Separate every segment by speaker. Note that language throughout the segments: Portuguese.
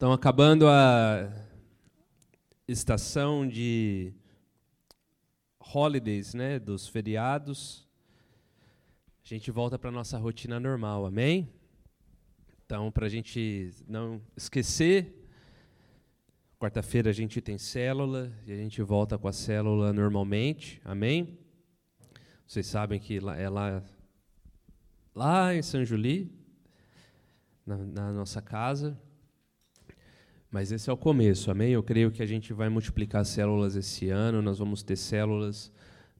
Speaker 1: Então, acabando a estação de holidays, né, dos feriados, a gente volta para a nossa rotina normal, amém? Então, para a gente não esquecer, quarta-feira a gente tem célula e a gente volta com a célula normalmente, amém? Vocês sabem que é lá, lá em São Juli, na, na nossa casa. Mas esse é o começo, amém? Eu creio que a gente vai multiplicar células esse ano, nós vamos ter células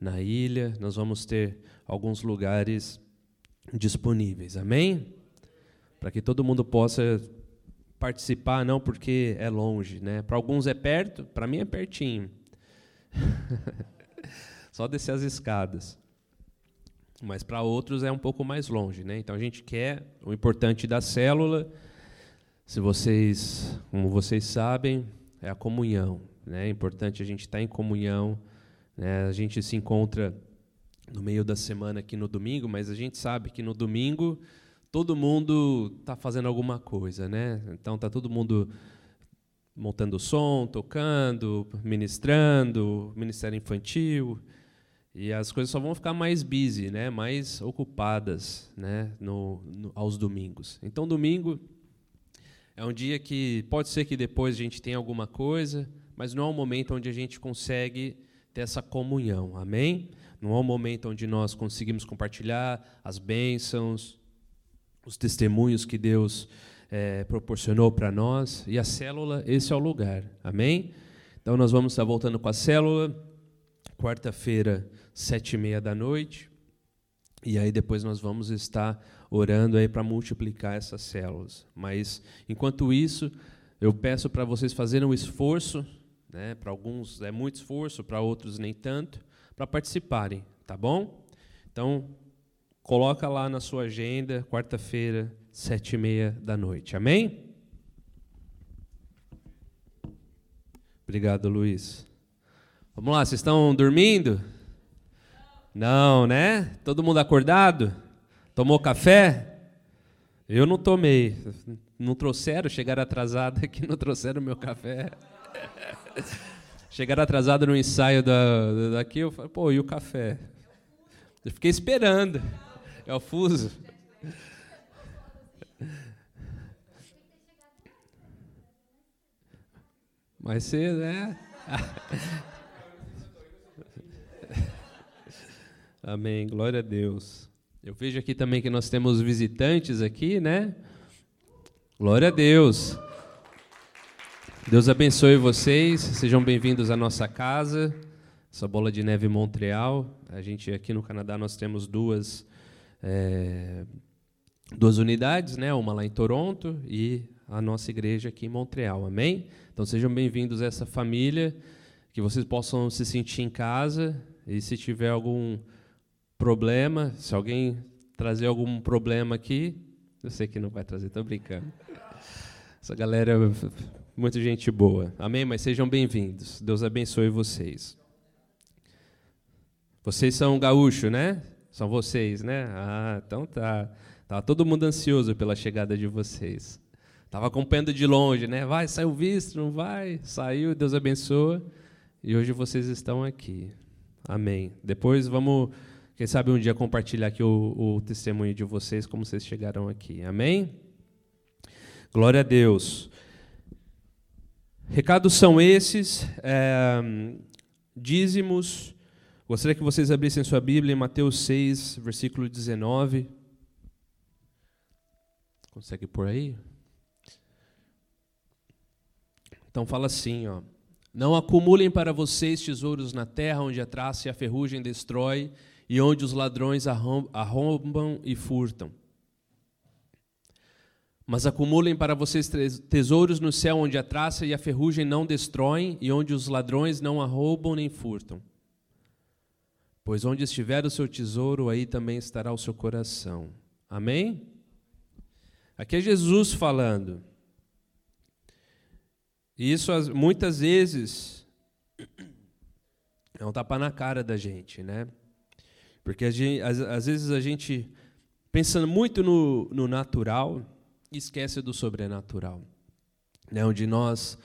Speaker 1: na ilha, nós vamos ter alguns lugares disponíveis, amém? Para que todo mundo possa participar, não porque é longe, né? Para alguns é perto, para mim é pertinho. Só descer as escadas. Mas para outros é um pouco mais longe, né? Então a gente quer o importante da célula se vocês, como vocês sabem, é a comunhão. Né? É importante a gente estar em comunhão. Né? A gente se encontra no meio da semana aqui no domingo, mas a gente sabe que no domingo todo mundo está fazendo alguma coisa, né? Então está todo mundo montando som, tocando, ministrando, ministério infantil, e as coisas só vão ficar mais busy, né? Mais ocupadas, né? No, no aos domingos. Então domingo é um dia que pode ser que depois a gente tenha alguma coisa, mas não é um momento onde a gente consegue ter essa comunhão. Amém? Não é um momento onde nós conseguimos compartilhar as bênçãos, os testemunhos que Deus é, proporcionou para nós. E a célula, esse é o lugar. Amém? Então nós vamos estar voltando com a célula, quarta-feira, sete e meia da noite. E aí depois nós vamos estar orando aí para multiplicar essas células. Mas enquanto isso, eu peço para vocês fazerem um esforço, né? Para alguns é muito esforço, para outros nem tanto, para participarem, tá bom? Então coloca lá na sua agenda, quarta-feira, sete e meia da noite. Amém? Obrigado, Luiz. Vamos lá, vocês estão dormindo? Não, né? Todo mundo acordado? Tomou café? Eu não tomei. Não trouxeram, chegaram atrasado aqui, não trouxeram meu café. chegaram atrasado no ensaio da, daqui, eu falei, pô, e o café? Eu fiquei esperando. É o fuso. Mas você, né? Amém. Glória a Deus. Eu vejo aqui também que nós temos visitantes aqui, né? Glória a Deus. Deus abençoe vocês. Sejam bem-vindos à nossa casa, essa bola de neve Montreal. A gente aqui no Canadá nós temos duas é, duas unidades, né? Uma lá em Toronto e a nossa igreja aqui em Montreal. Amém? Então sejam bem-vindos a essa família, que vocês possam se sentir em casa e se tiver algum problema, se alguém trazer algum problema aqui, eu sei que não vai trazer, estou brincando. Essa galera muita gente boa. Amém? Mas sejam bem-vindos. Deus abençoe vocês. Vocês são gaúcho, né? São vocês, né? Ah, então tá. Tava todo mundo ansioso pela chegada de vocês. Tava acompanhando de longe, né? Vai, saiu visto, não vai? Saiu, Deus abençoa. E hoje vocês estão aqui. Amém. Depois vamos quem sabe um dia compartilhar aqui o, o testemunho de vocês, como vocês chegaram aqui. Amém? Glória a Deus. Recados são esses. É, dízimos. Gostaria que vocês abrissem sua Bíblia em Mateus 6, versículo 19. Consegue por aí? Então fala assim, ó. Não acumulem para vocês tesouros na terra, onde a traça e a ferrugem destrói e onde os ladrões arrombam e furtam. Mas acumulem para vocês tesouros no céu, onde a traça e a ferrugem não destroem, e onde os ladrões não arrombam nem furtam. Pois onde estiver o seu tesouro, aí também estará o seu coração. Amém? Aqui é Jesus falando. E isso muitas vezes é um tapa na cara da gente, né? Porque gente, às, às, vezes a gente pensa muito no, no natural e esquece do sobrenatural. né, onde nós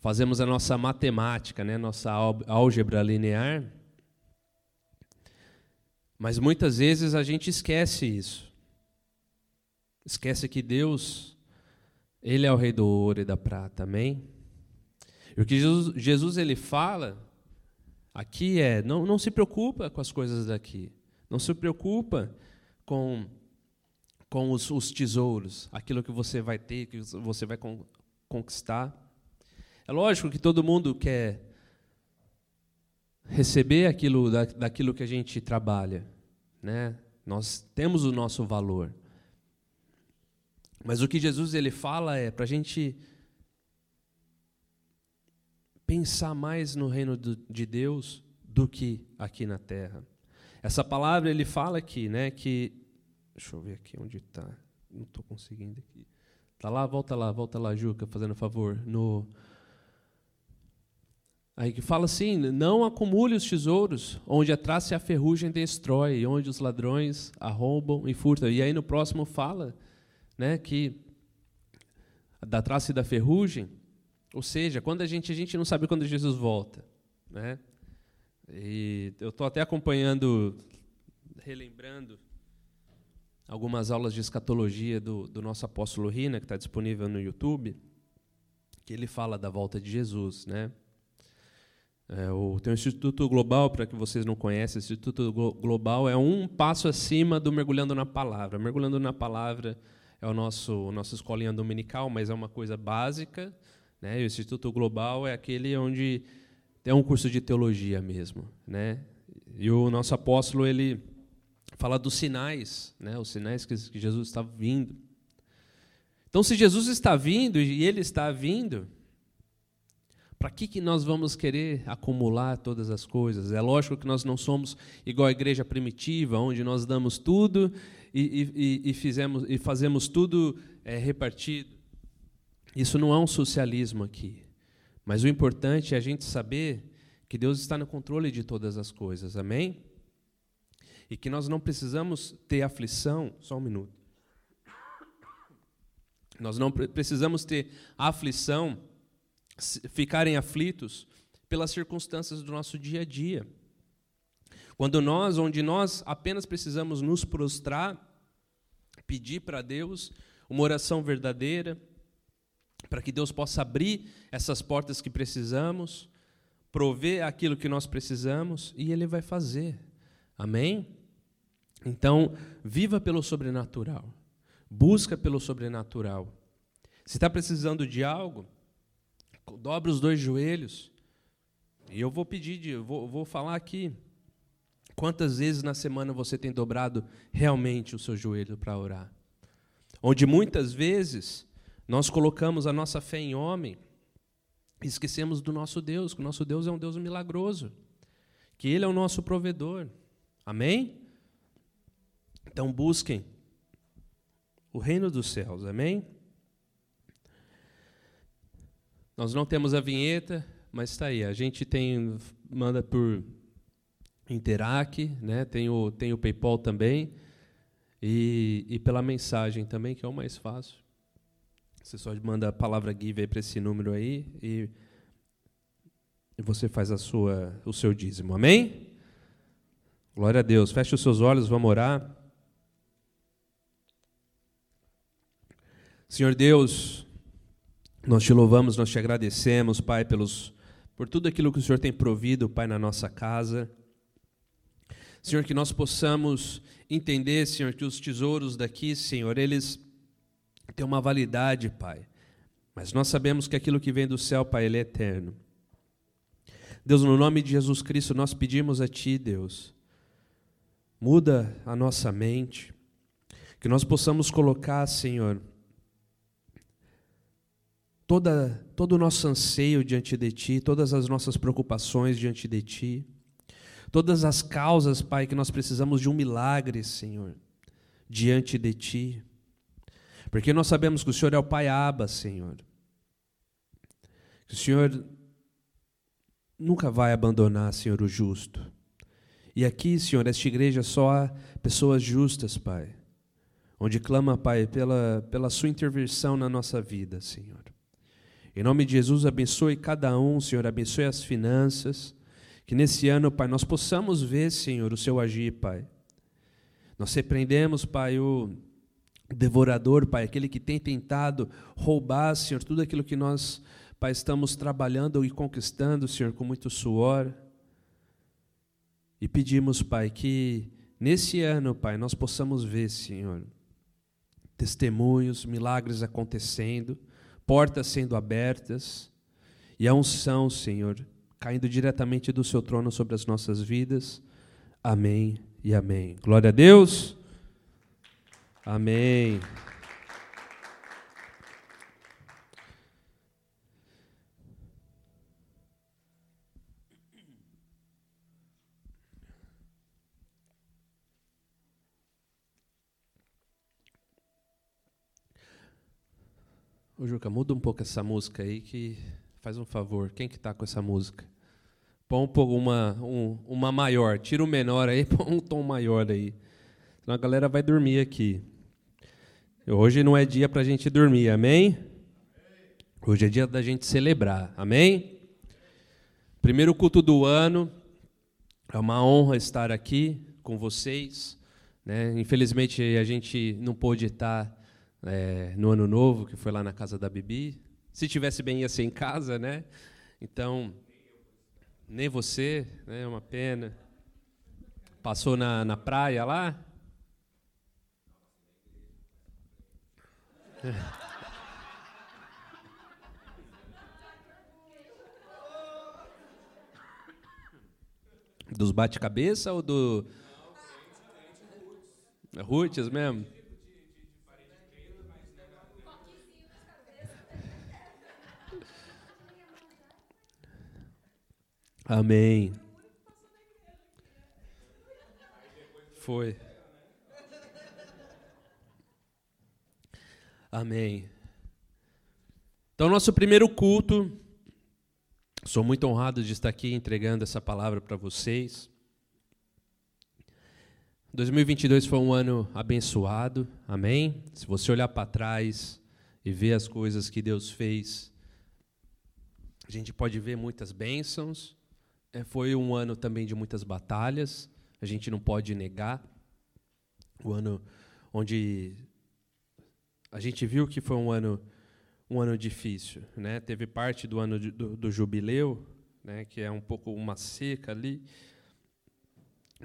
Speaker 1: fazemos a nossa matemática, né, nossa álgebra linear. Mas muitas vezes a gente esquece isso. Esquece que Deus, Ele é o Rei do ouro e da prata, amém? E o que Jesus, Jesus ele fala aqui é: não, não se preocupa com as coisas daqui, não se preocupa com, com os, os tesouros, aquilo que você vai ter, que você vai conquistar. É lógico que todo mundo quer receber aquilo da, daquilo que a gente trabalha, né? Nós temos o nosso valor. Mas o que Jesus ele fala é para a gente pensar mais no reino do, de Deus do que aqui na terra. Essa palavra ele fala aqui, né, que deixa eu ver aqui onde está, não estou conseguindo aqui. Tá lá, volta lá, volta lá, Juca, fazendo favor. No aí que fala assim: não acumule os tesouros onde a traça e a ferrugem destrói, onde os ladrões arrombam e furtam. E aí no próximo fala, né, que da traça e da ferrugem ou seja, quando a gente a gente não sabe quando Jesus volta, né? E eu estou até acompanhando, relembrando algumas aulas de escatologia do, do nosso apóstolo Rina, que está disponível no YouTube, que ele fala da volta de Jesus, né? É, o, tem o Instituto Global, para que vocês não conhecem, o Instituto Global é um passo acima do Mergulhando na Palavra. Mergulhando na Palavra é o nosso nossa escolinha dominical, mas é uma coisa básica, né? O Instituto Global é aquele onde é um curso de teologia mesmo. Né? E o nosso apóstolo ele fala dos sinais, né? os sinais que Jesus está vindo. Então, se Jesus está vindo e ele está vindo, para que, que nós vamos querer acumular todas as coisas? É lógico que nós não somos igual a igreja primitiva, onde nós damos tudo e, e, e fizemos, e fazemos tudo é, repartido. Isso não é um socialismo aqui. Mas o importante é a gente saber que Deus está no controle de todas as coisas. Amém? E que nós não precisamos ter aflição. Só um minuto. Nós não precisamos ter aflição, ficarem aflitos pelas circunstâncias do nosso dia a dia. Quando nós, onde nós apenas precisamos nos prostrar, pedir para Deus uma oração verdadeira, para que Deus possa abrir essas portas que precisamos, prover aquilo que nós precisamos e Ele vai fazer. Amém? Então, viva pelo sobrenatural, busca pelo sobrenatural. Se está precisando de algo, dobre os dois joelhos. E eu vou pedir, eu vou, vou falar aqui. Quantas vezes na semana você tem dobrado realmente o seu joelho para orar? Onde muitas vezes nós colocamos a nossa fé em homem e esquecemos do nosso Deus, que o nosso Deus é um Deus milagroso, que Ele é o nosso provedor. Amém? Então busquem o reino dos céus, amém? Nós não temos a vinheta, mas está aí. A gente tem manda por Interac, né? Tem o tem o PayPal também e, e pela mensagem também que é o mais fácil. Você só manda a palavra give para esse número aí e você faz a sua, o seu dízimo. Amém? Glória a Deus. Feche os seus olhos, vamos orar. Senhor Deus, nós te louvamos, nós te agradecemos, Pai, pelos, por tudo aquilo que o Senhor tem provido, Pai, na nossa casa. Senhor, que nós possamos entender, Senhor, que os tesouros daqui, Senhor, eles tem uma validade, Pai. Mas nós sabemos que aquilo que vem do céu, Pai, ele é eterno. Deus, no nome de Jesus Cristo, nós pedimos a Ti, Deus, muda a nossa mente, que nós possamos colocar, Senhor, toda, todo o nosso anseio diante de Ti, todas as nossas preocupações diante de Ti, todas as causas, Pai, que nós precisamos de um milagre, Senhor, diante de Ti. Porque nós sabemos que o Senhor é o Pai Aba, Senhor. Que o Senhor nunca vai abandonar, Senhor, o justo. E aqui, Senhor, esta igreja só há pessoas justas, Pai. Onde clama, Pai, pela, pela Sua intervenção na nossa vida, Senhor. Em nome de Jesus, abençoe cada um, Senhor, abençoe as finanças. Que nesse ano, Pai, nós possamos ver, Senhor, o seu agir, Pai. Nós repreendemos, Pai, o devorador, Pai, aquele que tem tentado roubar, Senhor, tudo aquilo que nós, Pai, estamos trabalhando e conquistando, Senhor, com muito suor. E pedimos, Pai, que nesse ano, Pai, nós possamos ver, Senhor, testemunhos, milagres acontecendo, portas sendo abertas e a unção, Senhor, caindo diretamente do seu trono sobre as nossas vidas. Amém e amém. Glória a Deus. Amém. Ô Juca, muda um pouco essa música aí que faz um favor. Quem que está com essa música? Põe uma, um, uma maior. Tira o menor aí, põe um tom maior aí. Senão a galera vai dormir aqui. Hoje não é dia para a gente dormir, amém? Hoje é dia da gente celebrar, amém? Primeiro culto do ano. É uma honra estar aqui com vocês. Né? Infelizmente a gente não pôde estar é, no ano novo, que foi lá na casa da Bibi. Se tivesse bem, ia ser em casa, né? Então, nem você, né? É uma pena. Passou na, na praia lá? Dos bate-cabeça ou do. Roots mesmo? Amém. Foi. Amém. Então, nosso primeiro culto, sou muito honrado de estar aqui entregando essa palavra para vocês. 2022 foi um ano abençoado, amém? Se você olhar para trás e ver as coisas que Deus fez, a gente pode ver muitas bênçãos, é, foi um ano também de muitas batalhas, a gente não pode negar. O ano onde a gente viu que foi um ano um ano difícil, né? Teve parte do ano de, do, do, jubileu, né? Que é um pouco uma seca ali,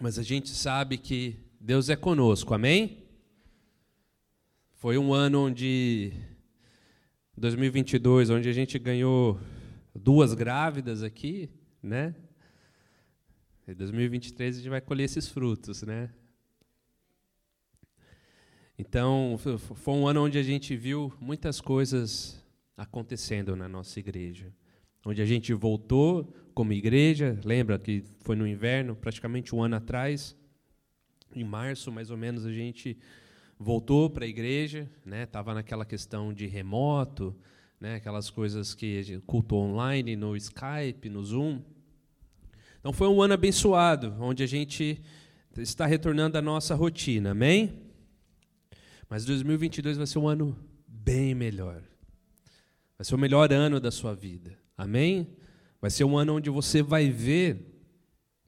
Speaker 1: mas a gente sabe que Deus é conosco, amém? Foi um ano onde 2022, onde a gente ganhou duas grávidas aqui, né? Em 2023 a gente vai colher esses frutos, né? Então, foi um ano onde a gente viu muitas coisas acontecendo na nossa igreja. Onde a gente voltou como igreja, lembra que foi no inverno, praticamente um ano atrás, em março mais ou menos, a gente voltou para a igreja, né? Tava naquela questão de remoto, né? Aquelas coisas que culto online no Skype, no Zoom. Então foi um ano abençoado, onde a gente está retornando à nossa rotina, amém? Mas 2022 vai ser um ano bem melhor. Vai ser o melhor ano da sua vida, amém? Vai ser um ano onde você vai ver,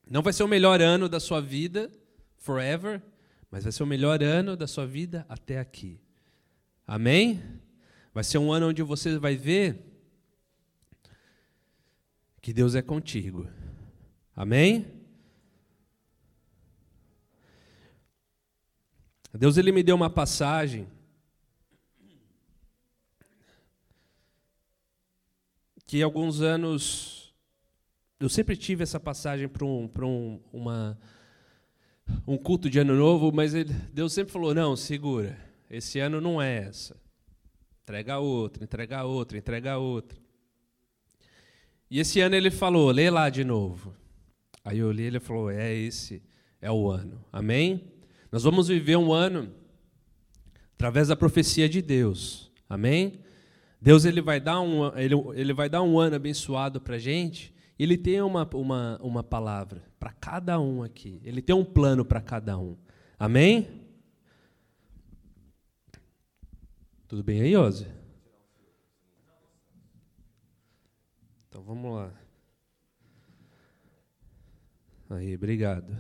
Speaker 1: não vai ser o melhor ano da sua vida, forever, mas vai ser o melhor ano da sua vida até aqui, amém? Vai ser um ano onde você vai ver que Deus é contigo. Amém? Deus ele me deu uma passagem que alguns anos eu sempre tive essa passagem para um, um, uma, um culto de ano novo, mas ele, Deus sempre falou: não, segura, esse ano não é essa. Entrega outra, entrega outra, entrega outra. E esse ano ele falou: lê lá de novo. Aí eu li, ele falou: é esse, é o ano. Amém? Nós vamos viver um ano através da profecia de Deus. Amém? Deus ele vai dar um, ele, ele vai dar um ano abençoado para a gente. Ele tem uma, uma, uma palavra para cada um aqui. Ele tem um plano para cada um. Amém? Tudo bem aí, Ozzy? Então vamos lá. Aí, obrigado.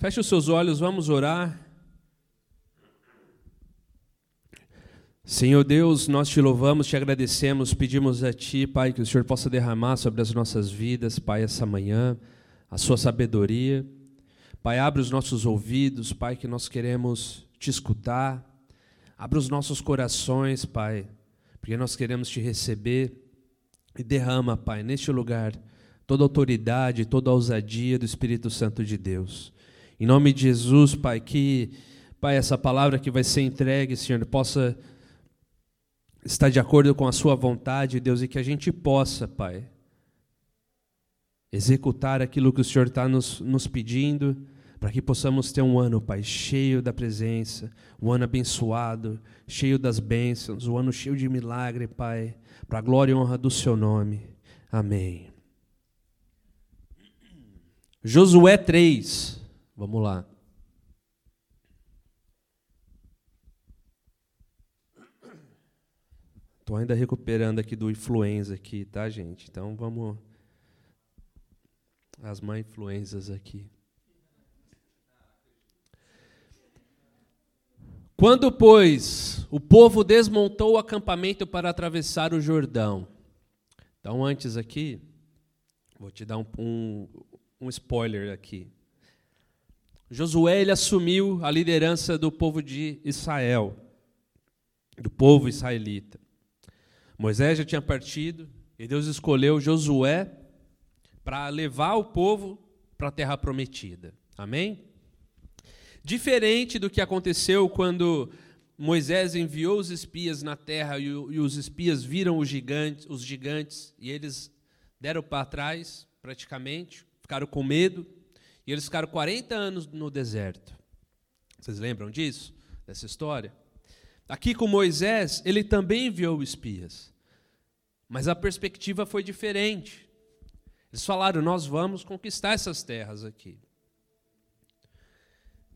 Speaker 1: Feche os seus olhos, vamos orar. Senhor Deus, nós te louvamos, te agradecemos, pedimos a Ti, Pai, que o Senhor possa derramar sobre as nossas vidas, Pai, essa manhã, a Sua sabedoria. Pai, abre os nossos ouvidos, Pai, que nós queremos te escutar. Abre os nossos corações, Pai, porque nós queremos te receber. E derrama, Pai, neste lugar, toda a autoridade, toda a ousadia do Espírito Santo de Deus. Em nome de Jesus, Pai, que, Pai, essa palavra que vai ser entregue, Senhor, possa estar de acordo com a Sua vontade, Deus, e que a gente possa, Pai, executar aquilo que o Senhor está nos, nos pedindo, para que possamos ter um ano, Pai, cheio da presença, um ano abençoado, cheio das bênçãos, um ano cheio de milagre, Pai, para a glória e honra do Seu nome. Amém. Josué 3, vamos lá. Estou ainda recuperando aqui do influenza aqui, tá, gente? Então vamos as má influências aqui. Quando, pois, o povo desmontou o acampamento para atravessar o Jordão. Então, antes aqui, vou te dar um, um, um spoiler aqui. Josué ele assumiu a liderança do povo de Israel, do povo israelita. Moisés já tinha partido e Deus escolheu Josué para levar o povo para a terra prometida. Amém? Diferente do que aconteceu quando Moisés enviou os espias na terra e, os espias viram os gigantes, os gigantes e eles deram para trás, praticamente, ficaram com medo, e eles ficaram 40 anos no deserto. Vocês lembram disso? Dessa história? Aqui com Moisés, ele também enviou espias. Mas a perspectiva foi diferente. Eles falaram: Nós vamos conquistar essas terras aqui.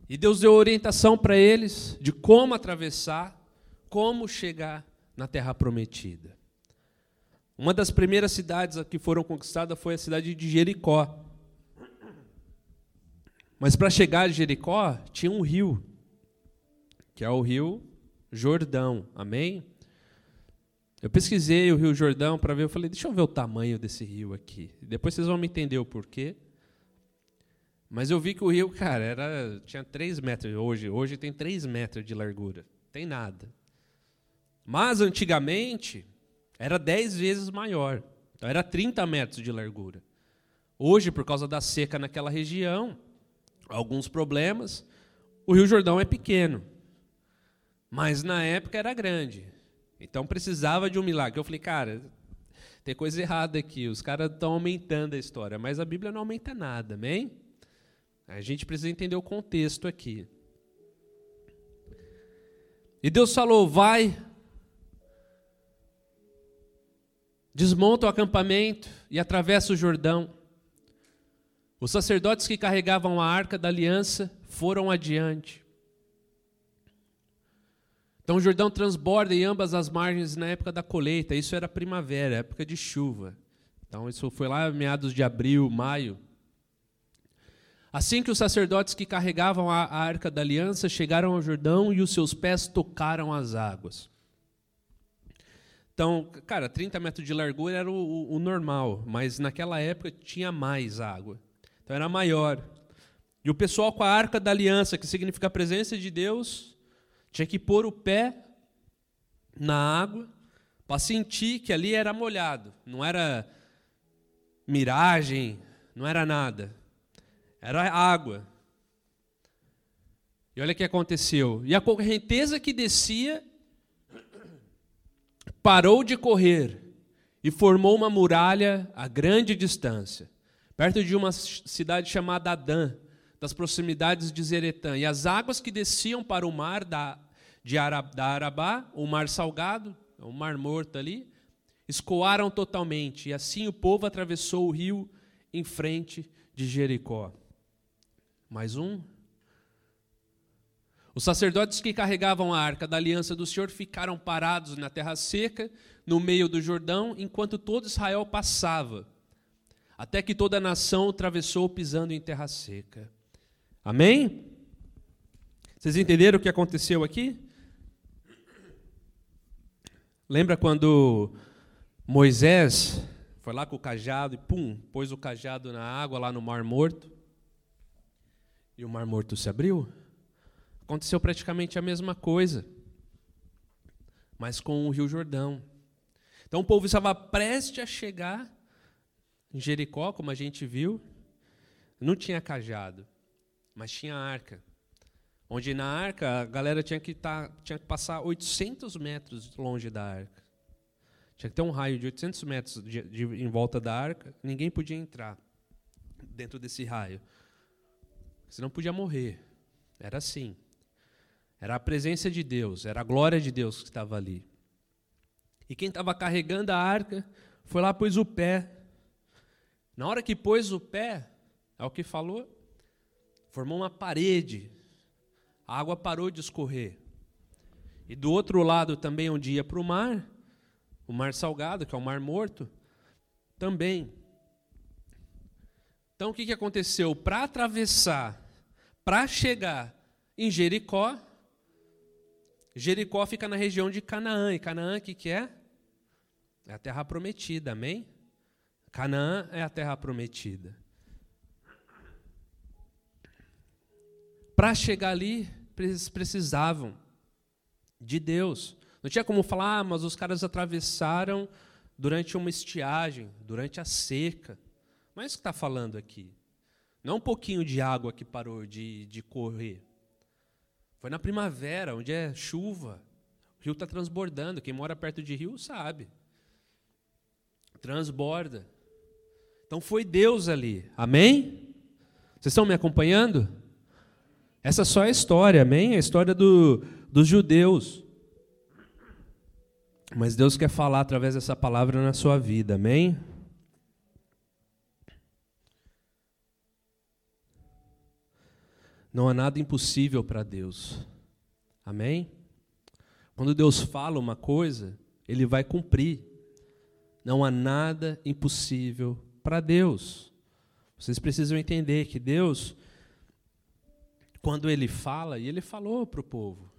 Speaker 1: E Deus deu orientação para eles de como atravessar, como chegar na terra prometida. Uma das primeiras cidades que foram conquistadas foi a cidade de Jericó. Mas para chegar a Jericó, tinha um rio, que é o rio Jordão. Amém? Eu pesquisei o Rio Jordão para ver, eu falei, deixa eu ver o tamanho desse rio aqui. Depois vocês vão me entender o porquê. Mas eu vi que o rio, cara, era, tinha 3 metros. Hoje, hoje tem 3 metros de largura. Tem nada. Mas antigamente era 10 vezes maior. Então era 30 metros de largura. Hoje, por causa da seca naquela região, alguns problemas, o Rio Jordão é pequeno. Mas na época era grande. Então precisava de um milagre. Eu falei, cara, tem coisa errada aqui. Os caras estão aumentando a história, mas a Bíblia não aumenta nada, amém? A gente precisa entender o contexto aqui. E Deus falou: vai, desmonta o acampamento e atravessa o Jordão. Os sacerdotes que carregavam a arca da aliança foram adiante. Então o Jordão transborda em ambas as margens na época da colheita. Isso era primavera, época de chuva. Então isso foi lá meados de abril, maio. Assim que os sacerdotes que carregavam a, arca da aliança chegaram ao Jordão e os seus pés tocaram as águas. Então, cara, 30 metros de largura era o, o, o normal, mas naquela época tinha mais água. Então era maior. E o pessoal com a arca da aliança, que significa a presença de Deus, tinha que pôr o pé na água para sentir que ali era molhado. Não era miragem, não era nada. Era água. E olha o que aconteceu. E a correnteza que descia parou de correr e formou uma muralha a grande distância, perto de uma cidade chamada Adã, das proximidades de Zeretã. E as águas que desciam para o mar da, de Arab, da Arabá, o mar salgado, o mar morto ali, escoaram totalmente. E assim o povo atravessou o rio em frente de Jericó. Mais um. Os sacerdotes que carregavam a arca da aliança do Senhor ficaram parados na terra seca, no meio do Jordão, enquanto todo Israel passava, até que toda a nação atravessou pisando em terra seca. Amém? Vocês entenderam o que aconteceu aqui? Lembra quando Moisés foi lá com o cajado e pum, pôs o cajado na água lá no Mar Morto? E o Mar Morto se abriu? Aconteceu praticamente a mesma coisa, mas com o Rio Jordão. Então o povo estava prestes a chegar em Jericó, como a gente viu, não tinha cajado, mas tinha arca. Onde na arca a galera tinha que, tá, tinha que passar 800 metros longe da arca. Tinha que ter um raio de 800 metros de, de, em volta da arca, ninguém podia entrar dentro desse raio. Senão podia morrer. Era assim. Era a presença de Deus, era a glória de Deus que estava ali. E quem estava carregando a arca foi lá, pôs o pé. Na hora que pôs o pé, é o que falou, formou uma parede. A água parou de escorrer. E do outro lado também, onde ia para o mar, o mar salgado, que é o mar morto, também. Então o que, que aconteceu? Para atravessar, para chegar em Jericó, Jericó fica na região de Canaã. E Canaã, o que, que é? É a terra prometida, amém? Canaã é a terra prometida. Para chegar ali, eles precisavam de Deus. Não tinha como falar, ah, mas os caras atravessaram durante uma estiagem, durante a seca. Mas é isso que está falando aqui. Não um pouquinho de água que parou de, de correr. Foi na primavera, onde é chuva. O rio está transbordando. Quem mora perto de rio sabe. Transborda. Então foi Deus ali. Amém? Vocês estão me acompanhando? Essa só é a história, amém? A história do, dos judeus. Mas Deus quer falar através dessa palavra na sua vida, amém? Não há nada impossível para Deus. Amém? Quando Deus fala uma coisa, ele vai cumprir. Não há nada impossível para Deus. Vocês precisam entender que Deus, quando ele fala, e ele falou para o povo: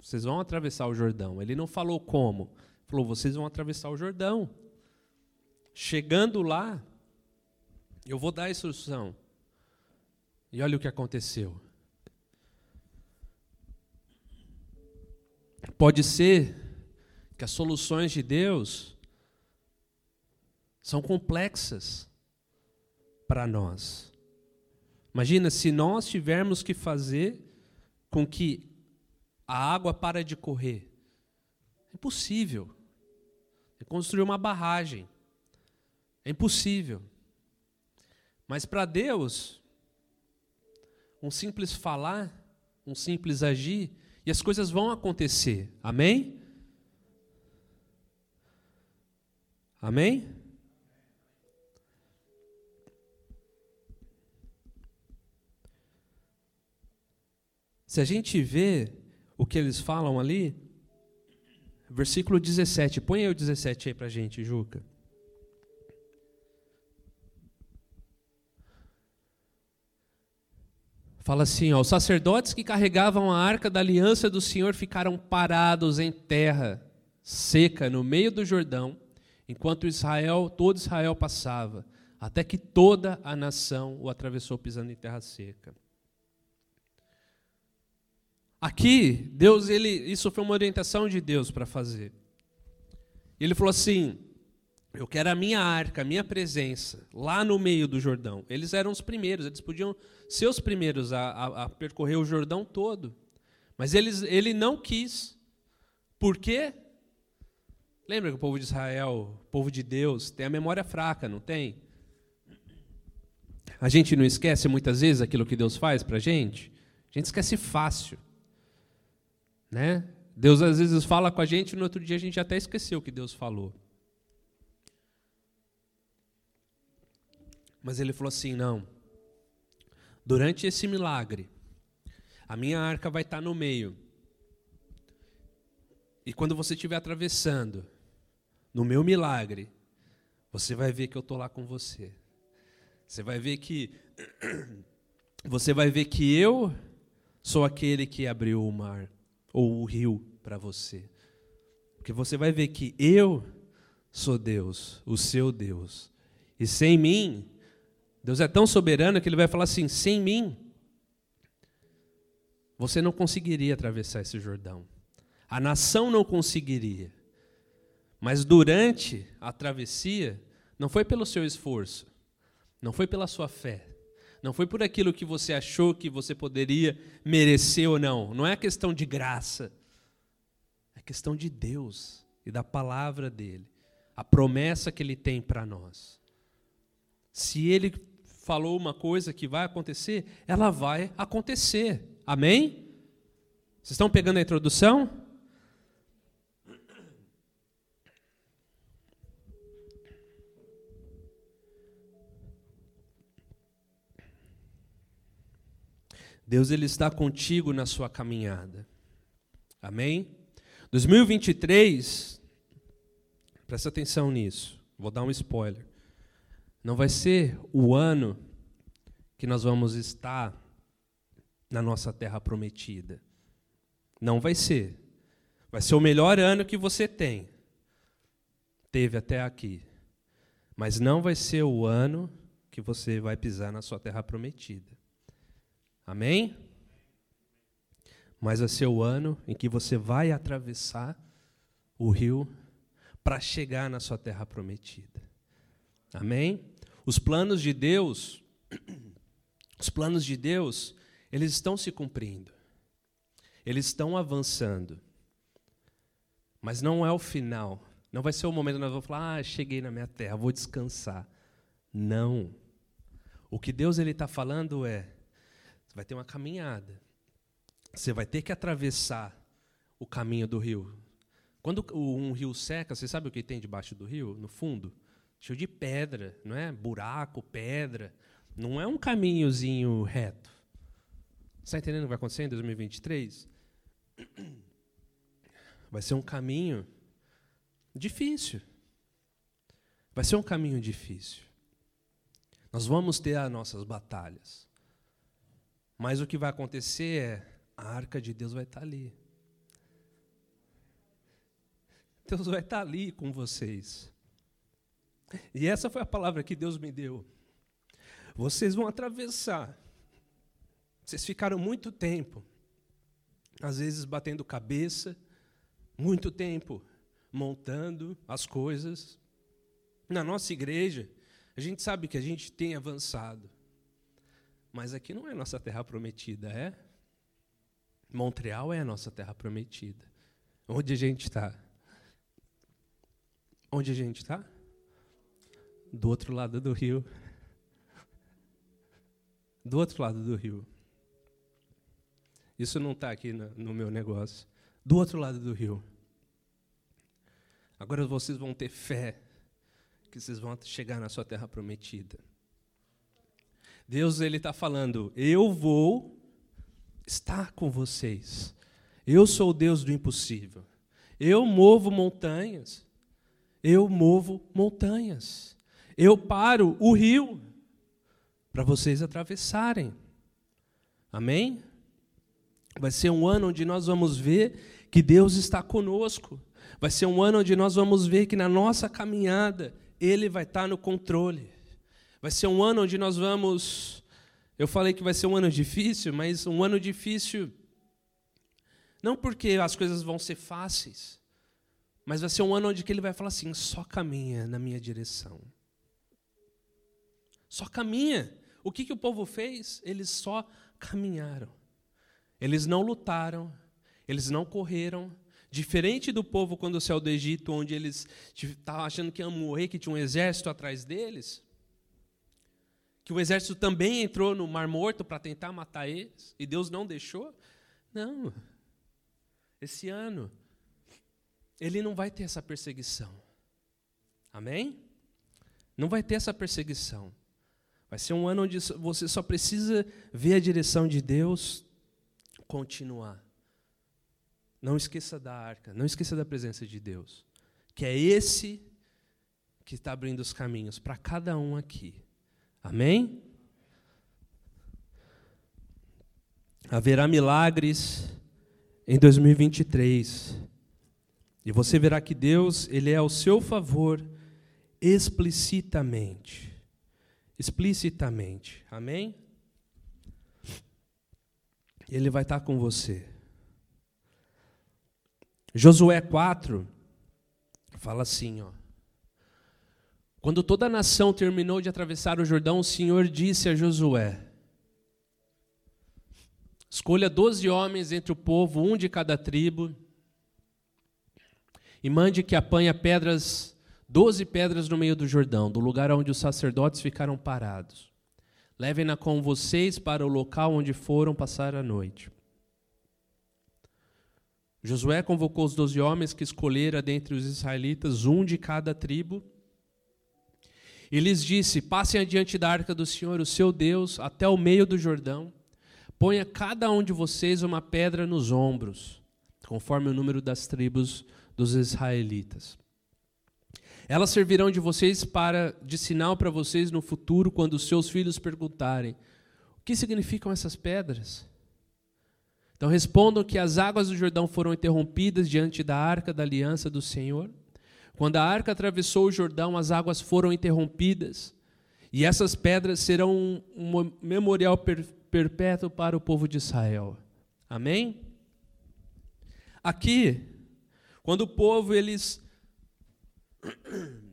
Speaker 1: vocês vão atravessar o Jordão. Ele não falou como, falou: vocês vão atravessar o Jordão. Chegando lá, eu vou dar a instrução. E olha o que aconteceu. Pode ser que as soluções de Deus são complexas para nós. Imagina se nós tivermos que fazer com que a água pare de correr. É impossível. É construir uma barragem. É impossível. Mas para Deus, um simples falar, um simples agir, e as coisas vão acontecer. Amém? Amém? Se a gente vê o que eles falam ali, versículo 17, põe aí o 17 aí para gente, Juca. Fala assim: ó, os sacerdotes que carregavam a arca da aliança do Senhor ficaram parados em terra seca no meio do Jordão, enquanto Israel, todo Israel passava, até que toda a nação o atravessou pisando em terra seca. Aqui, Deus, ele, isso foi uma orientação de Deus para fazer. Ele falou assim: eu quero a minha arca, a minha presença, lá no meio do Jordão. Eles eram os primeiros, eles podiam ser os primeiros a, a, a percorrer o Jordão todo. Mas eles, ele não quis. Por quê? Lembra que o povo de Israel, o povo de Deus, tem a memória fraca, não tem? A gente não esquece muitas vezes aquilo que Deus faz para a gente? A gente esquece fácil. Né? Deus às vezes fala com a gente e no outro dia a gente até esqueceu o que Deus falou. Mas ele falou assim: não. Durante esse milagre, A minha arca vai estar no meio. E quando você estiver atravessando, no meu milagre, você vai ver que eu estou lá com você. Você vai ver que você vai ver que eu sou aquele que abriu o mar ou o rio para você. Porque você vai ver que eu sou Deus, o seu Deus. E sem mim, Deus é tão soberano que ele vai falar assim: sem mim, você não conseguiria atravessar esse Jordão. A nação não conseguiria. Mas durante a travessia, não foi pelo seu esforço, não foi pela sua fé, não foi por aquilo que você achou que você poderia merecer ou não. Não é questão de graça, é questão de Deus e da palavra dele, a promessa que ele tem para nós. Se ele falou uma coisa que vai acontecer, ela vai acontecer. Amém? Vocês estão pegando a introdução? Deus ele está contigo na sua caminhada. Amém? 2023, presta atenção nisso. Vou dar um spoiler. Não vai ser o ano que nós vamos estar na nossa terra prometida. Não vai ser. Vai ser o melhor ano que você tem. Teve até aqui. Mas não vai ser o ano que você vai pisar na sua terra prometida. Amém? Mas vai ser o ano em que você vai atravessar o rio para chegar na sua terra prometida. Amém? Os planos de Deus, os planos de Deus, eles estão se cumprindo. Eles estão avançando. Mas não é o final. Não vai ser o momento que nós vamos falar, ah, cheguei na minha terra, vou descansar. Não. O que Deus ele está falando é, vai ter uma caminhada. Você vai ter que atravessar o caminho do rio. Quando um rio seca, você sabe o que tem debaixo do rio, no fundo? Cheio de pedra, não é? Buraco, pedra. Não é um caminhozinho reto. Está entendendo o que vai acontecer em 2023? Vai ser um caminho difícil. Vai ser um caminho difícil. Nós vamos ter as nossas batalhas. Mas o que vai acontecer é a arca de Deus vai estar ali. Deus vai estar ali com vocês. E essa foi a palavra que Deus me deu. Vocês vão atravessar. Vocês ficaram muito tempo, às vezes batendo cabeça, muito tempo montando as coisas. Na nossa igreja, a gente sabe que a gente tem avançado. Mas aqui não é nossa terra prometida, é? Montreal é a nossa terra prometida. Onde a gente está? Onde a gente está? Do outro lado do rio. Do outro lado do rio. Isso não está aqui no, no meu negócio. Do outro lado do rio. Agora vocês vão ter fé que vocês vão chegar na sua terra prometida. Deus ele está falando: eu vou estar com vocês. Eu sou o Deus do impossível. Eu movo montanhas. Eu movo montanhas. Eu paro o rio para vocês atravessarem. Amém? Vai ser um ano onde nós vamos ver que Deus está conosco. Vai ser um ano onde nós vamos ver que na nossa caminhada Ele vai estar no controle. Vai ser um ano onde nós vamos. Eu falei que vai ser um ano difícil, mas um ano difícil. Não porque as coisas vão ser fáceis, mas vai ser um ano onde ele vai falar assim: só caminha na minha direção. Só caminha. O que, que o povo fez? Eles só caminharam. Eles não lutaram, eles não correram. Diferente do povo quando saiu do Egito, onde eles estavam achando que iam morrer, que tinha um exército atrás deles, que o exército também entrou no Mar Morto para tentar matar eles e Deus não deixou? Não. Esse ano, ele não vai ter essa perseguição. Amém? Não vai ter essa perseguição. Vai ser um ano onde você só precisa ver a direção de Deus, continuar. Não esqueça da arca, não esqueça da presença de Deus, que é esse que está abrindo os caminhos para cada um aqui. Amém? Haverá milagres em 2023. E você verá que Deus, ele é ao seu favor explicitamente. Explicitamente. Amém? Ele vai estar com você. Josué 4 fala assim, ó. Quando toda a nação terminou de atravessar o Jordão, o Senhor disse a Josué: Escolha doze homens entre o povo, um de cada tribo, e mande que apanhe pedras, doze pedras no meio do Jordão, do lugar onde os sacerdotes ficaram parados. Levem-na com vocês para o local onde foram passar a noite. Josué convocou os doze homens que escolhera dentre os israelitas, um de cada tribo, e lhes disse: Passem adiante da arca do Senhor, o seu Deus, até o meio do Jordão. Ponha cada um de vocês uma pedra nos ombros, conforme o número das tribos dos israelitas. Elas servirão de vocês para de sinal para vocês no futuro, quando os seus filhos perguntarem: O que significam essas pedras? Então respondam que as águas do Jordão foram interrompidas diante da arca da aliança do Senhor quando a arca atravessou o Jordão, as águas foram interrompidas, e essas pedras serão um, memorial per, perpétuo para o povo de Israel. Amém? Aqui, quando o povo eles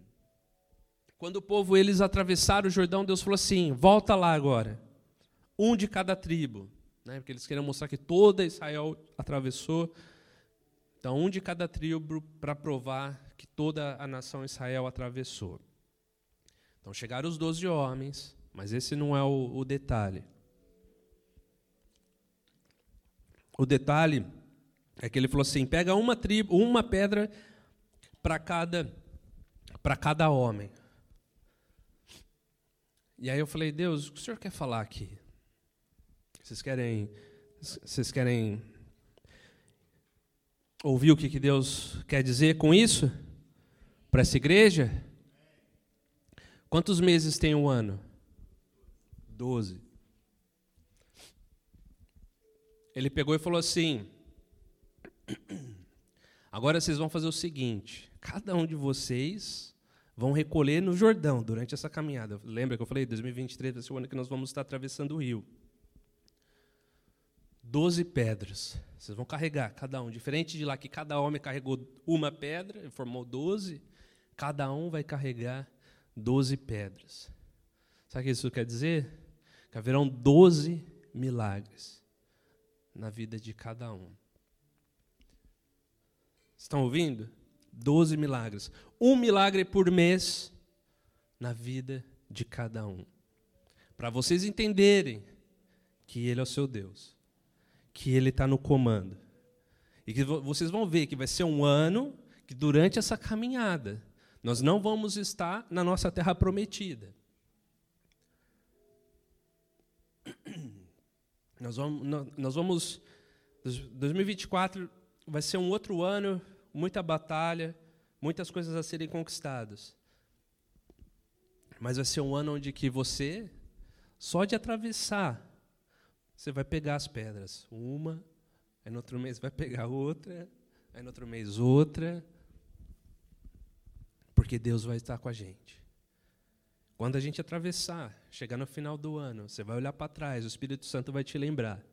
Speaker 1: quando o povo eles atravessaram o Jordão, Deus falou assim: "Volta lá agora. Um de cada tribo", né? Porque eles queriam mostrar que toda Israel atravessou. Então, um de cada tribo para provar que toda a nação Israel atravessou. Então chegaram os doze homens, mas esse não é o, o detalhe. O detalhe é que ele falou assim: pega uma tribo, uma pedra para cada para cada homem. E aí eu falei: Deus, o que o senhor quer falar aqui? Vocês querem vocês querem ouvir o que Deus quer dizer com isso? Para essa igreja? Quantos meses tem um ano? Doze. Ele pegou e falou assim: Agora vocês vão fazer o seguinte: cada um de vocês vão recolher no Jordão durante essa caminhada. Lembra que eu falei 2023 vai ser o ano que nós vamos estar atravessando o rio. Doze pedras. Vocês vão carregar, cada um. Diferente de lá que cada homem carregou uma pedra, formou doze. Cada um vai carregar doze pedras. Sabe o que isso quer dizer? Que haverão doze milagres na vida de cada um. Estão ouvindo? Doze milagres. Um milagre por mês na vida de cada um. Para vocês entenderem que Ele é o seu Deus, que Ele está no comando. E que vocês vão ver que vai ser um ano que durante essa caminhada nós não vamos estar na nossa terra prometida. Nós vamos, nós vamos 2024 vai ser um outro ano, muita batalha, muitas coisas a serem conquistadas. Mas vai ser um ano onde que você, só de atravessar, você vai pegar as pedras. Uma, aí no outro mês vai pegar outra, aí no outro mês outra, porque Deus vai estar com a gente. Quando a gente atravessar, chegar no final do ano, você vai olhar para trás, o Espírito Santo vai te lembrar.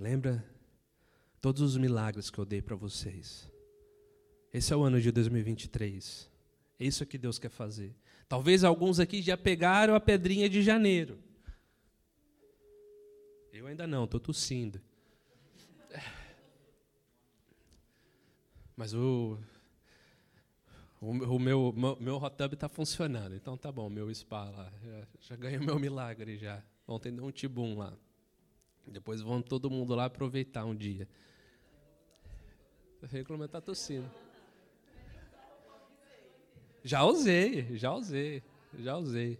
Speaker 1: Lembra todos os milagres que eu dei para vocês. Esse é o ano de 2023. É isso que Deus quer fazer. Talvez alguns aqui já pegaram a pedrinha de janeiro. Eu ainda não, estou tossindo. Mas o o, meu, meu, meu hot tub está funcionando, então tá bom, meu spa lá. Já, já ganhei o meu milagre já. Ontem deu um tibum lá. Depois vão todo mundo lá aproveitar um dia. O Reclama está tossindo. Já usei, já usei, já usei.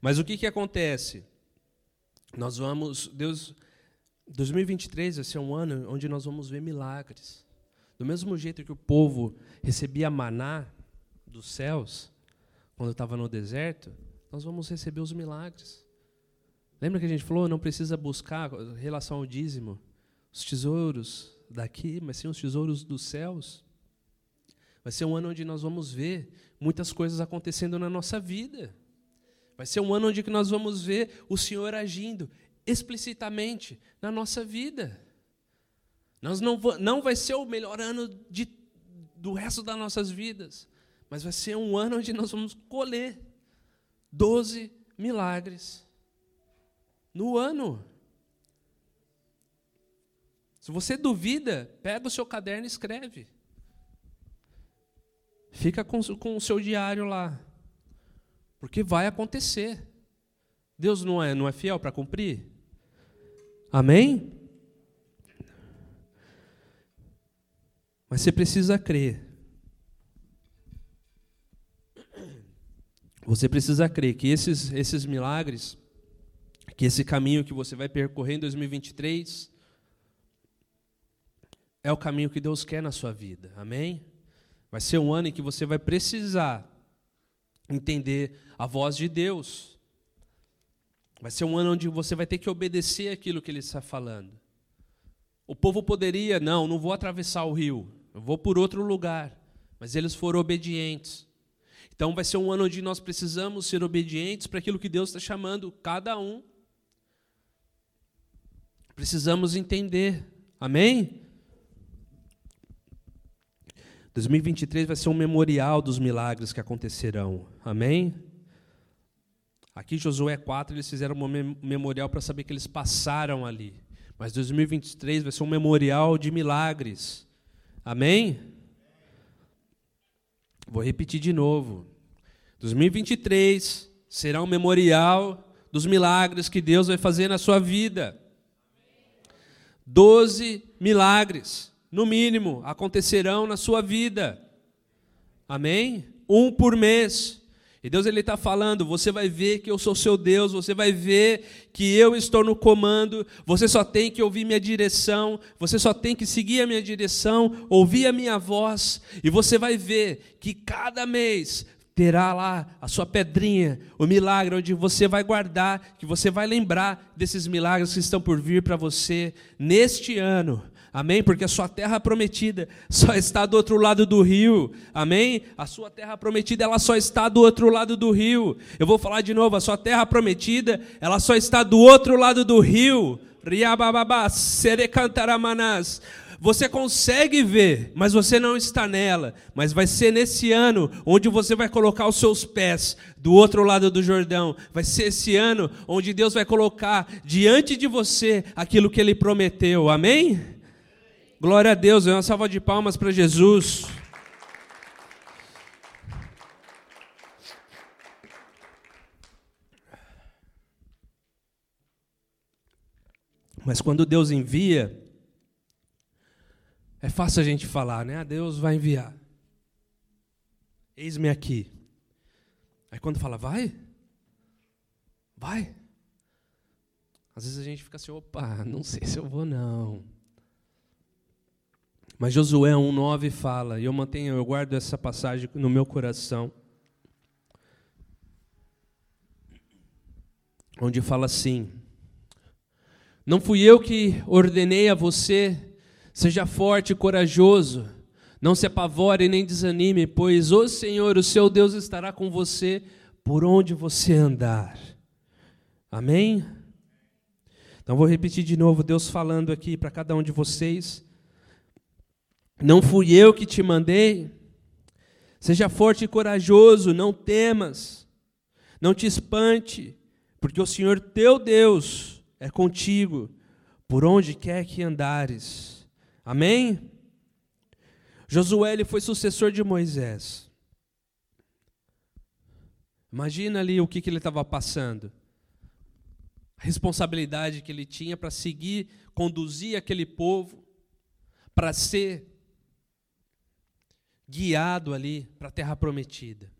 Speaker 1: Mas o que, que acontece? Nós vamos, Deus, 2023 vai ser um ano onde nós vamos ver milagres. Do mesmo jeito que o povo recebia maná dos céus, quando estava no deserto, nós vamos receber os milagres. Lembra que a gente falou, não precisa buscar em relação ao dízimo, os tesouros daqui, mas sim os tesouros dos céus. Vai ser um ano onde nós vamos ver muitas coisas acontecendo na nossa vida. Vai ser um ano onde nós vamos ver o Senhor agindo explicitamente na nossa vida. Nós não, não vai ser o melhor ano de, do resto das nossas vidas, mas vai ser um ano onde nós vamos colher 12 milagres no ano. Se você duvida, pega o seu caderno e escreve. Fica com, com o seu diário lá. Porque vai acontecer. Deus não é, não é fiel para cumprir? Amém? Mas você precisa crer. Você precisa crer que esses, esses milagres, que esse caminho que você vai percorrer em 2023, é o caminho que Deus quer na sua vida. Amém? Vai ser um ano em que você vai precisar entender a voz de Deus. Vai ser um ano onde você vai ter que obedecer aquilo que Ele está falando. O povo poderia, não, não vou atravessar o rio, eu vou por outro lugar. Mas eles foram obedientes. Então vai ser um ano onde nós precisamos ser obedientes para aquilo que Deus está chamando cada um. Precisamos entender. Amém? 2023 vai ser um memorial dos milagres que acontecerão. Amém? Aqui Josué 4 eles fizeram um memorial para saber que eles passaram ali. Mas 2023 vai ser um memorial de milagres. Amém? Vou repetir de novo. 2023 será um memorial dos milagres que Deus vai fazer na sua vida. Doze milagres no mínimo, acontecerão na sua vida. Amém? Um por mês. E Deus ele está falando, você vai ver que eu sou seu Deus, você vai ver que eu estou no comando, você só tem que ouvir minha direção, você só tem que seguir a minha direção, ouvir a minha voz, e você vai ver que cada mês terá lá a sua pedrinha, o milagre onde você vai guardar, que você vai lembrar desses milagres que estão por vir para você neste ano. Amém? Porque a sua terra prometida só está do outro lado do rio. Amém? A sua terra prometida, ela só está do outro lado do rio. Eu vou falar de novo, a sua terra prometida, ela só está do outro lado do rio. Riabababá, serecantaramanás. Você consegue ver, mas você não está nela. Mas vai ser nesse ano onde você vai colocar os seus pés do outro lado do Jordão. Vai ser esse ano onde Deus vai colocar diante de você aquilo que Ele prometeu. Amém? Glória a Deus, uma salva de palmas para Jesus. Mas quando Deus envia, é fácil a gente falar, né? Ah, Deus vai enviar. Eis-me aqui. Aí quando fala, vai? Vai? Às vezes a gente fica assim, opa, não sei se eu vou não. Mas Josué 1:9 fala, e eu mantenho, eu guardo essa passagem no meu coração. Onde fala assim: Não fui eu que ordenei a você, seja forte e corajoso, não se apavore nem desanime, pois o Senhor, o seu Deus, estará com você por onde você andar. Amém? Então vou repetir de novo, Deus falando aqui para cada um de vocês. Não fui eu que te mandei? Seja forte e corajoso, não temas, não te espante, porque o Senhor teu Deus é contigo, por onde quer que andares. Amém? Josué ele foi sucessor de Moisés. Imagina ali o que, que ele estava passando. A responsabilidade que ele tinha para seguir, conduzir aquele povo, para ser guiado ali para a terra prometida.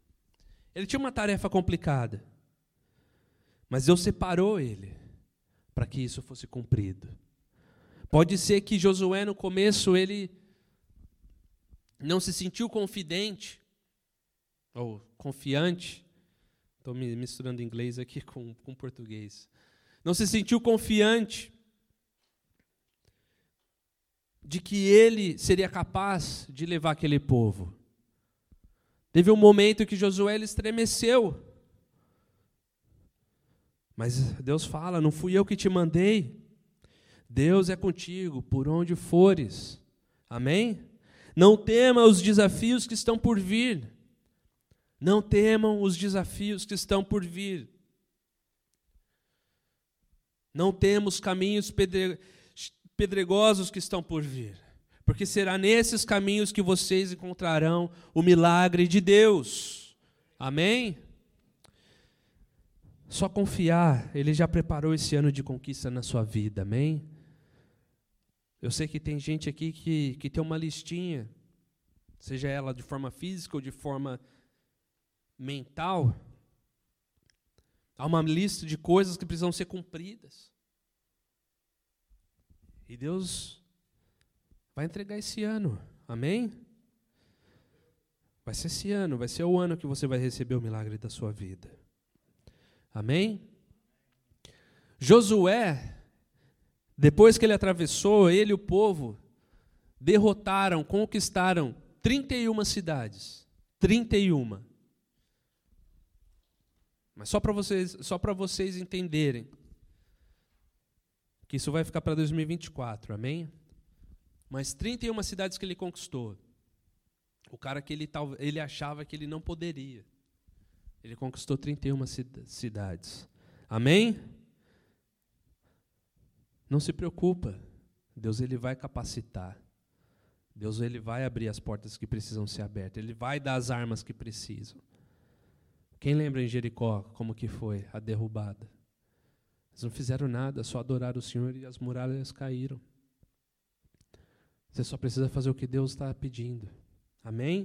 Speaker 1: Ele tinha uma tarefa complicada, mas Deus separou ele para que isso fosse cumprido. Pode ser que Josué no começo ele não se sentiu confidente ou confiante. Estou me misturando inglês aqui com, com português. Não se sentiu confiante de que ele seria capaz de levar aquele povo. Teve um momento que Josué estremeceu. Mas Deus fala: Não fui eu que te mandei. Deus é contigo por onde fores. Amém? Não tema os desafios que estão por vir. Não temam os desafios que estão por vir. Não temos caminhos pedregosos que estão por vir, porque será nesses caminhos que vocês encontrarão o milagre de Deus. Amém? Só confiar, Ele já preparou esse ano de conquista na sua vida, amém? Eu sei que tem gente aqui que, que tem uma listinha, seja ela de forma física ou de forma mental. Há uma lista de coisas que precisam ser cumpridas. E Deus vai entregar esse ano, amém? Vai ser esse ano, vai ser o ano que você vai receber o milagre da sua vida. Amém? Josué, depois que ele atravessou, ele e o povo derrotaram, conquistaram 31 cidades. 31. Mas só para vocês, só para vocês entenderem que isso vai ficar para 2024, amém? Mas 31 cidades que ele conquistou. O cara que ele, ele achava que ele não poderia. Ele conquistou 31 cidades. Amém? Não se preocupa. Deus ele vai capacitar. Deus ele vai abrir as portas que precisam ser abertas. Ele vai dar as armas que precisam. Quem lembra em Jericó como que foi a derrubada? Eles não fizeram nada, só adoraram o Senhor e as muralhas caíram. Você só precisa fazer o que Deus está pedindo. Amém?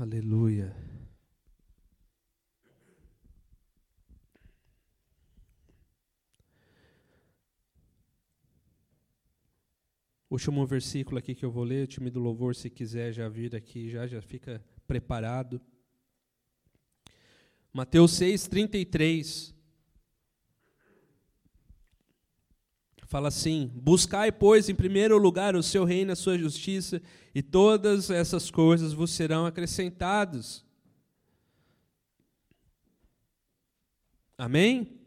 Speaker 1: Aleluia. Último versículo aqui que eu vou ler, o time do louvor, se quiser já vir aqui, já, já fica preparado. Mateus 6, 33. Fala assim: Buscai, pois, em primeiro lugar o seu reino a sua justiça, e todas essas coisas vos serão acrescentadas. Amém?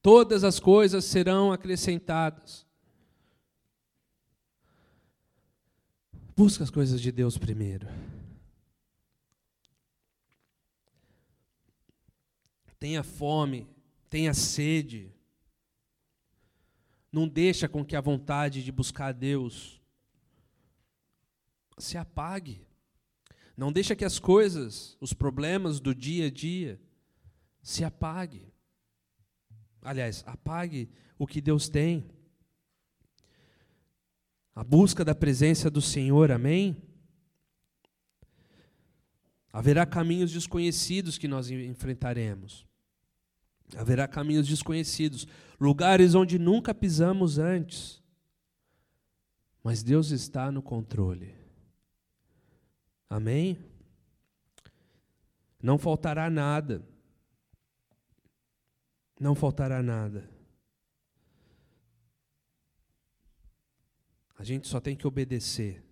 Speaker 1: Todas as coisas serão acrescentadas. Busca as coisas de Deus primeiro. Tenha fome, tenha sede não deixa com que a vontade de buscar a Deus se apague. Não deixa que as coisas, os problemas do dia a dia se apague. Aliás, apague o que Deus tem. A busca da presença do Senhor, amém? Haverá caminhos desconhecidos que nós enfrentaremos. Haverá caminhos desconhecidos, lugares onde nunca pisamos antes. Mas Deus está no controle. Amém? Não faltará nada. Não faltará nada. A gente só tem que obedecer.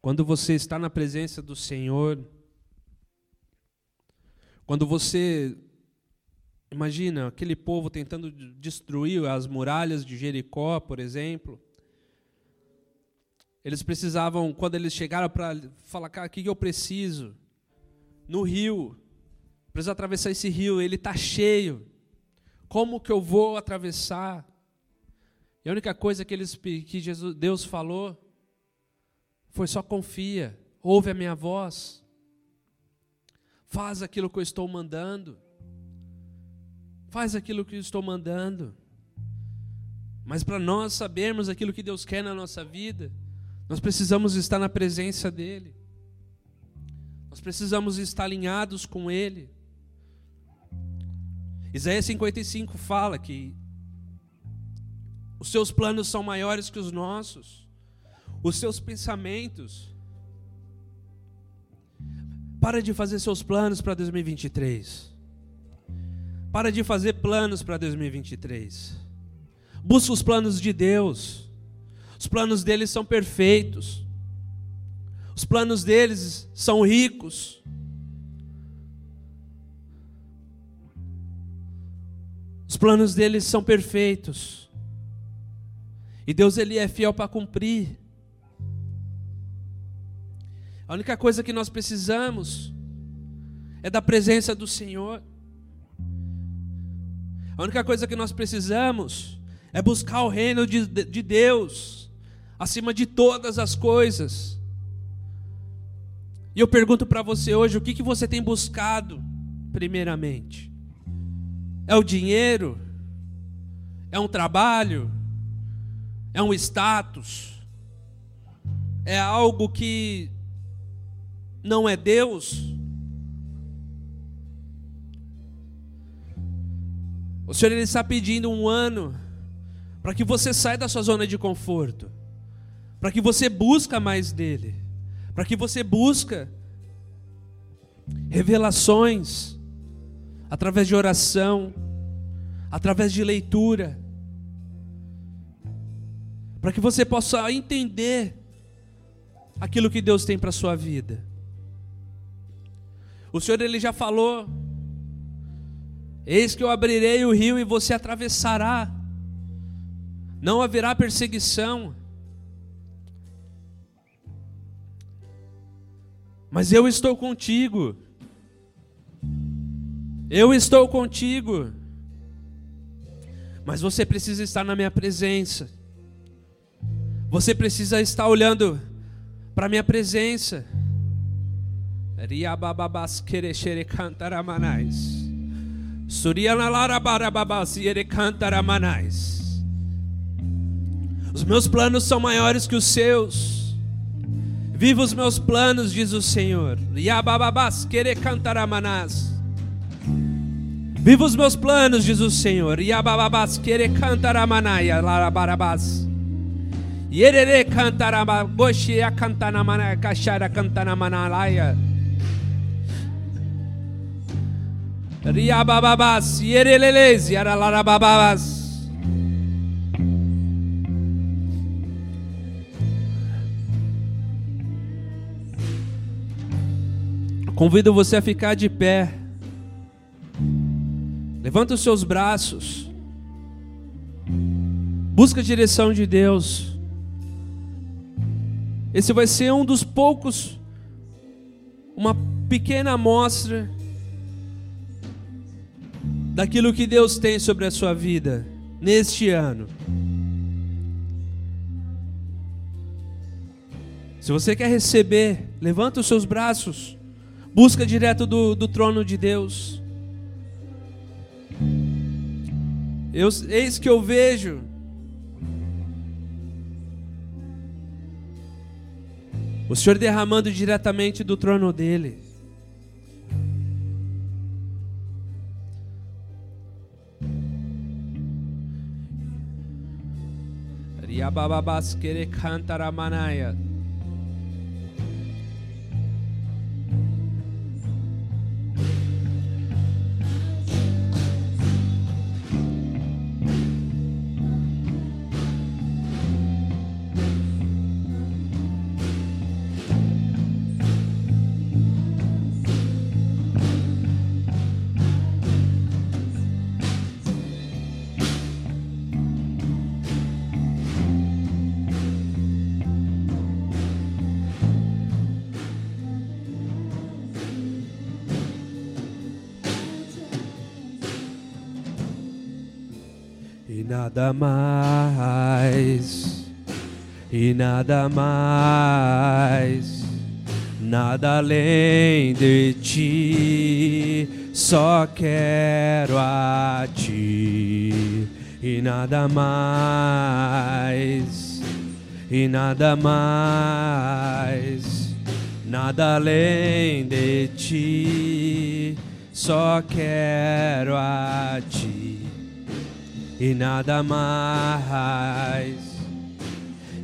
Speaker 1: Quando você está na presença do Senhor, quando você imagina aquele povo tentando destruir as muralhas de Jericó, por exemplo, eles precisavam, quando eles chegaram para falar, cara, o que eu preciso? No rio, preciso atravessar esse rio, ele está cheio. Como que eu vou atravessar? E a única coisa que, eles, que Jesus, Deus falou foi só confia, ouve a minha voz. Faz aquilo que eu estou mandando. Faz aquilo que eu estou mandando. Mas para nós sabermos aquilo que Deus quer na nossa vida, nós precisamos estar na presença dEle. Nós precisamos estar alinhados com Ele. Isaías 55 fala que os seus planos são maiores que os nossos, os seus pensamentos. Para de fazer seus planos para 2023. Para de fazer planos para 2023. Busca os planos de Deus. Os planos deles são perfeitos. Os planos deles são ricos. Os planos deles são perfeitos. E Deus ele é fiel para cumprir. A única coisa que nós precisamos é da presença do Senhor. A única coisa que nós precisamos é buscar o reino de, de Deus acima de todas as coisas. E eu pergunto para você hoje: o que, que você tem buscado, primeiramente? É o dinheiro? É um trabalho? É um status? É algo que não é Deus? O Senhor ele está pedindo um ano para que você saia da sua zona de conforto, para que você busca mais dele, para que você busca revelações através de oração, através de leitura, para que você possa entender aquilo que Deus tem para sua vida. O Senhor ele já falou: Eis que eu abrirei o rio e você atravessará. Não haverá perseguição. Mas eu estou contigo. Eu estou contigo. Mas você precisa estar na minha presença. Você precisa estar olhando para a minha presença. Riabababas querechere cantaramanais. Surianalarabarababaziere cantaramanais. Os meus planos são maiores que os seus. Viva os meus planos, diz o Senhor. Riabababas quere cantaramanás. Viva os meus planos, diz o Senhor. Riabababas quere cantaramanaya larabarabas. Yerere cantarama, goshi a cantanamana, cachara Riabababas, yereleles, yaralarababas. Convido você a ficar de pé. Levanta os seus braços. Busca a direção de Deus. Esse vai ser um dos poucos, uma pequena amostra daquilo que Deus tem sobre a sua vida neste ano. Se você quer receber, levanta os seus braços, busca direto do, do trono de Deus. Eu, eis que eu vejo o Senhor derramando diretamente do trono dele. Riabababas quere nada mais, e nada mais, nada além de ti, só quero a ti, e nada mais, e nada mais, nada além de ti, só quero a ti e nada mais,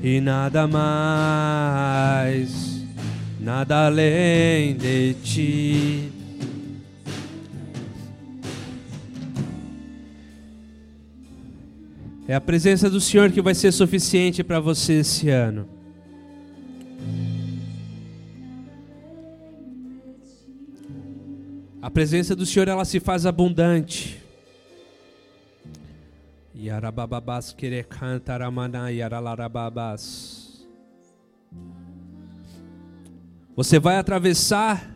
Speaker 1: e nada mais, nada além de ti. É a presença do Senhor que vai ser suficiente para você esse ano. A presença do Senhor ela se faz abundante. Yarabababas kerekantaramana yaralarababas. Você vai atravessar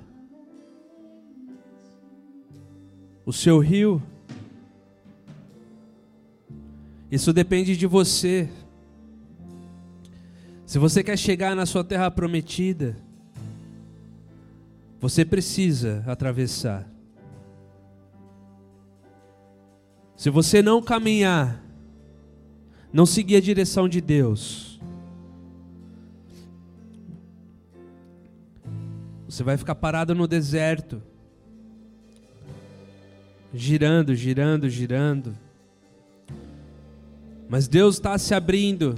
Speaker 1: o seu rio. Isso depende de você. Se você quer chegar na sua terra prometida, você precisa atravessar. Se você não caminhar, não seguir a direção de Deus, você vai ficar parado no deserto, girando, girando, girando. Mas Deus está se abrindo,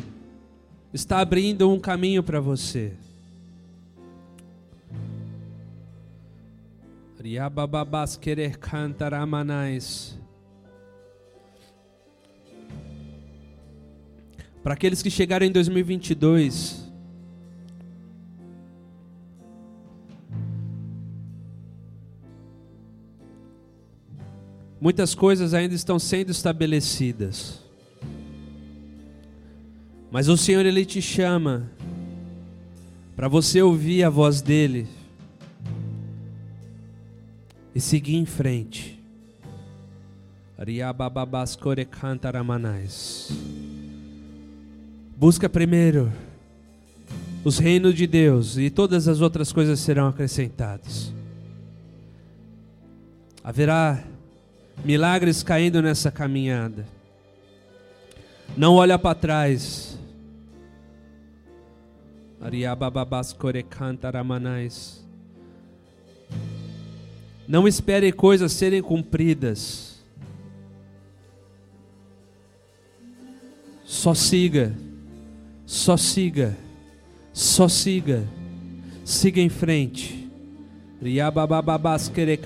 Speaker 1: está abrindo um caminho para você. Riabababas querer cantar amanais. Para aqueles que chegaram em 2022, muitas coisas ainda estão sendo estabelecidas. Mas o Senhor ele te chama para você ouvir a voz dele e seguir em frente. Riabababas corecantaramanais. Busca primeiro os reinos de Deus e todas as outras coisas serão acrescentadas. Haverá milagres caindo nessa caminhada. Não olha para trás. Não espere coisas serem cumpridas. Só siga. Só siga, só siga, siga em frente. Riababababas querer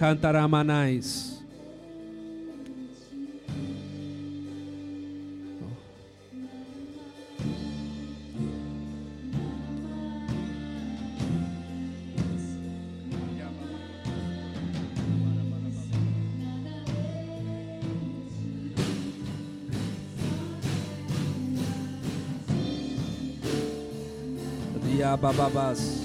Speaker 1: cantar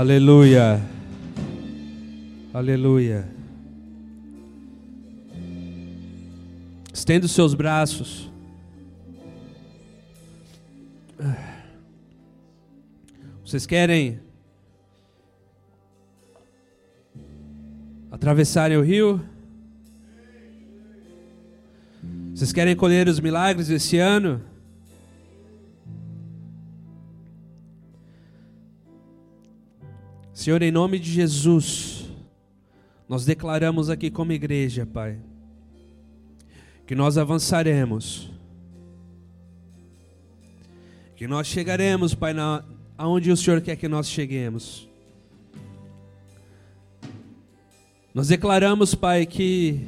Speaker 1: Aleluia. Aleluia. Estenda os seus braços. Vocês querem atravessarem o rio? Vocês querem colher os milagres esse ano? Senhor, em nome de Jesus, nós declaramos aqui como igreja, Pai, que nós avançaremos, que nós chegaremos, Pai, na, aonde o Senhor quer que nós cheguemos. Nós declaramos, Pai, que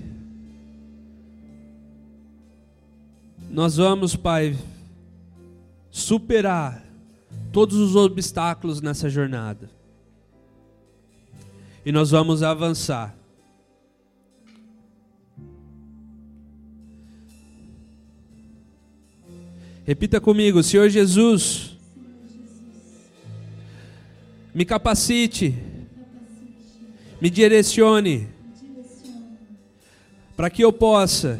Speaker 1: nós vamos, Pai, superar todos os obstáculos nessa jornada e nós vamos avançar. Repita comigo, Senhor Jesus, me capacite, me direcione, para que eu possa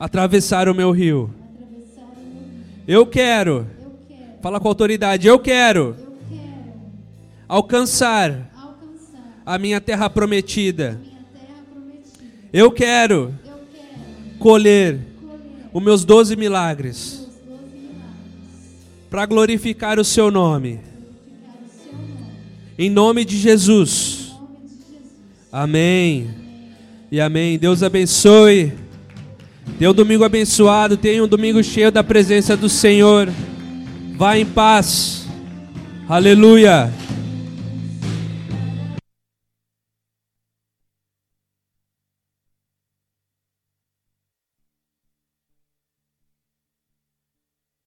Speaker 1: atravessar o meu rio. Eu quero, fala com autoridade, eu quero alcançar a minha terra prometida. Eu quero colher os meus doze milagres para glorificar o seu nome. Em nome de Jesus. Amém. E amém. Deus abençoe. Tenha um domingo abençoado. Tenha um domingo cheio da presença do Senhor. Vá em paz. Aleluia.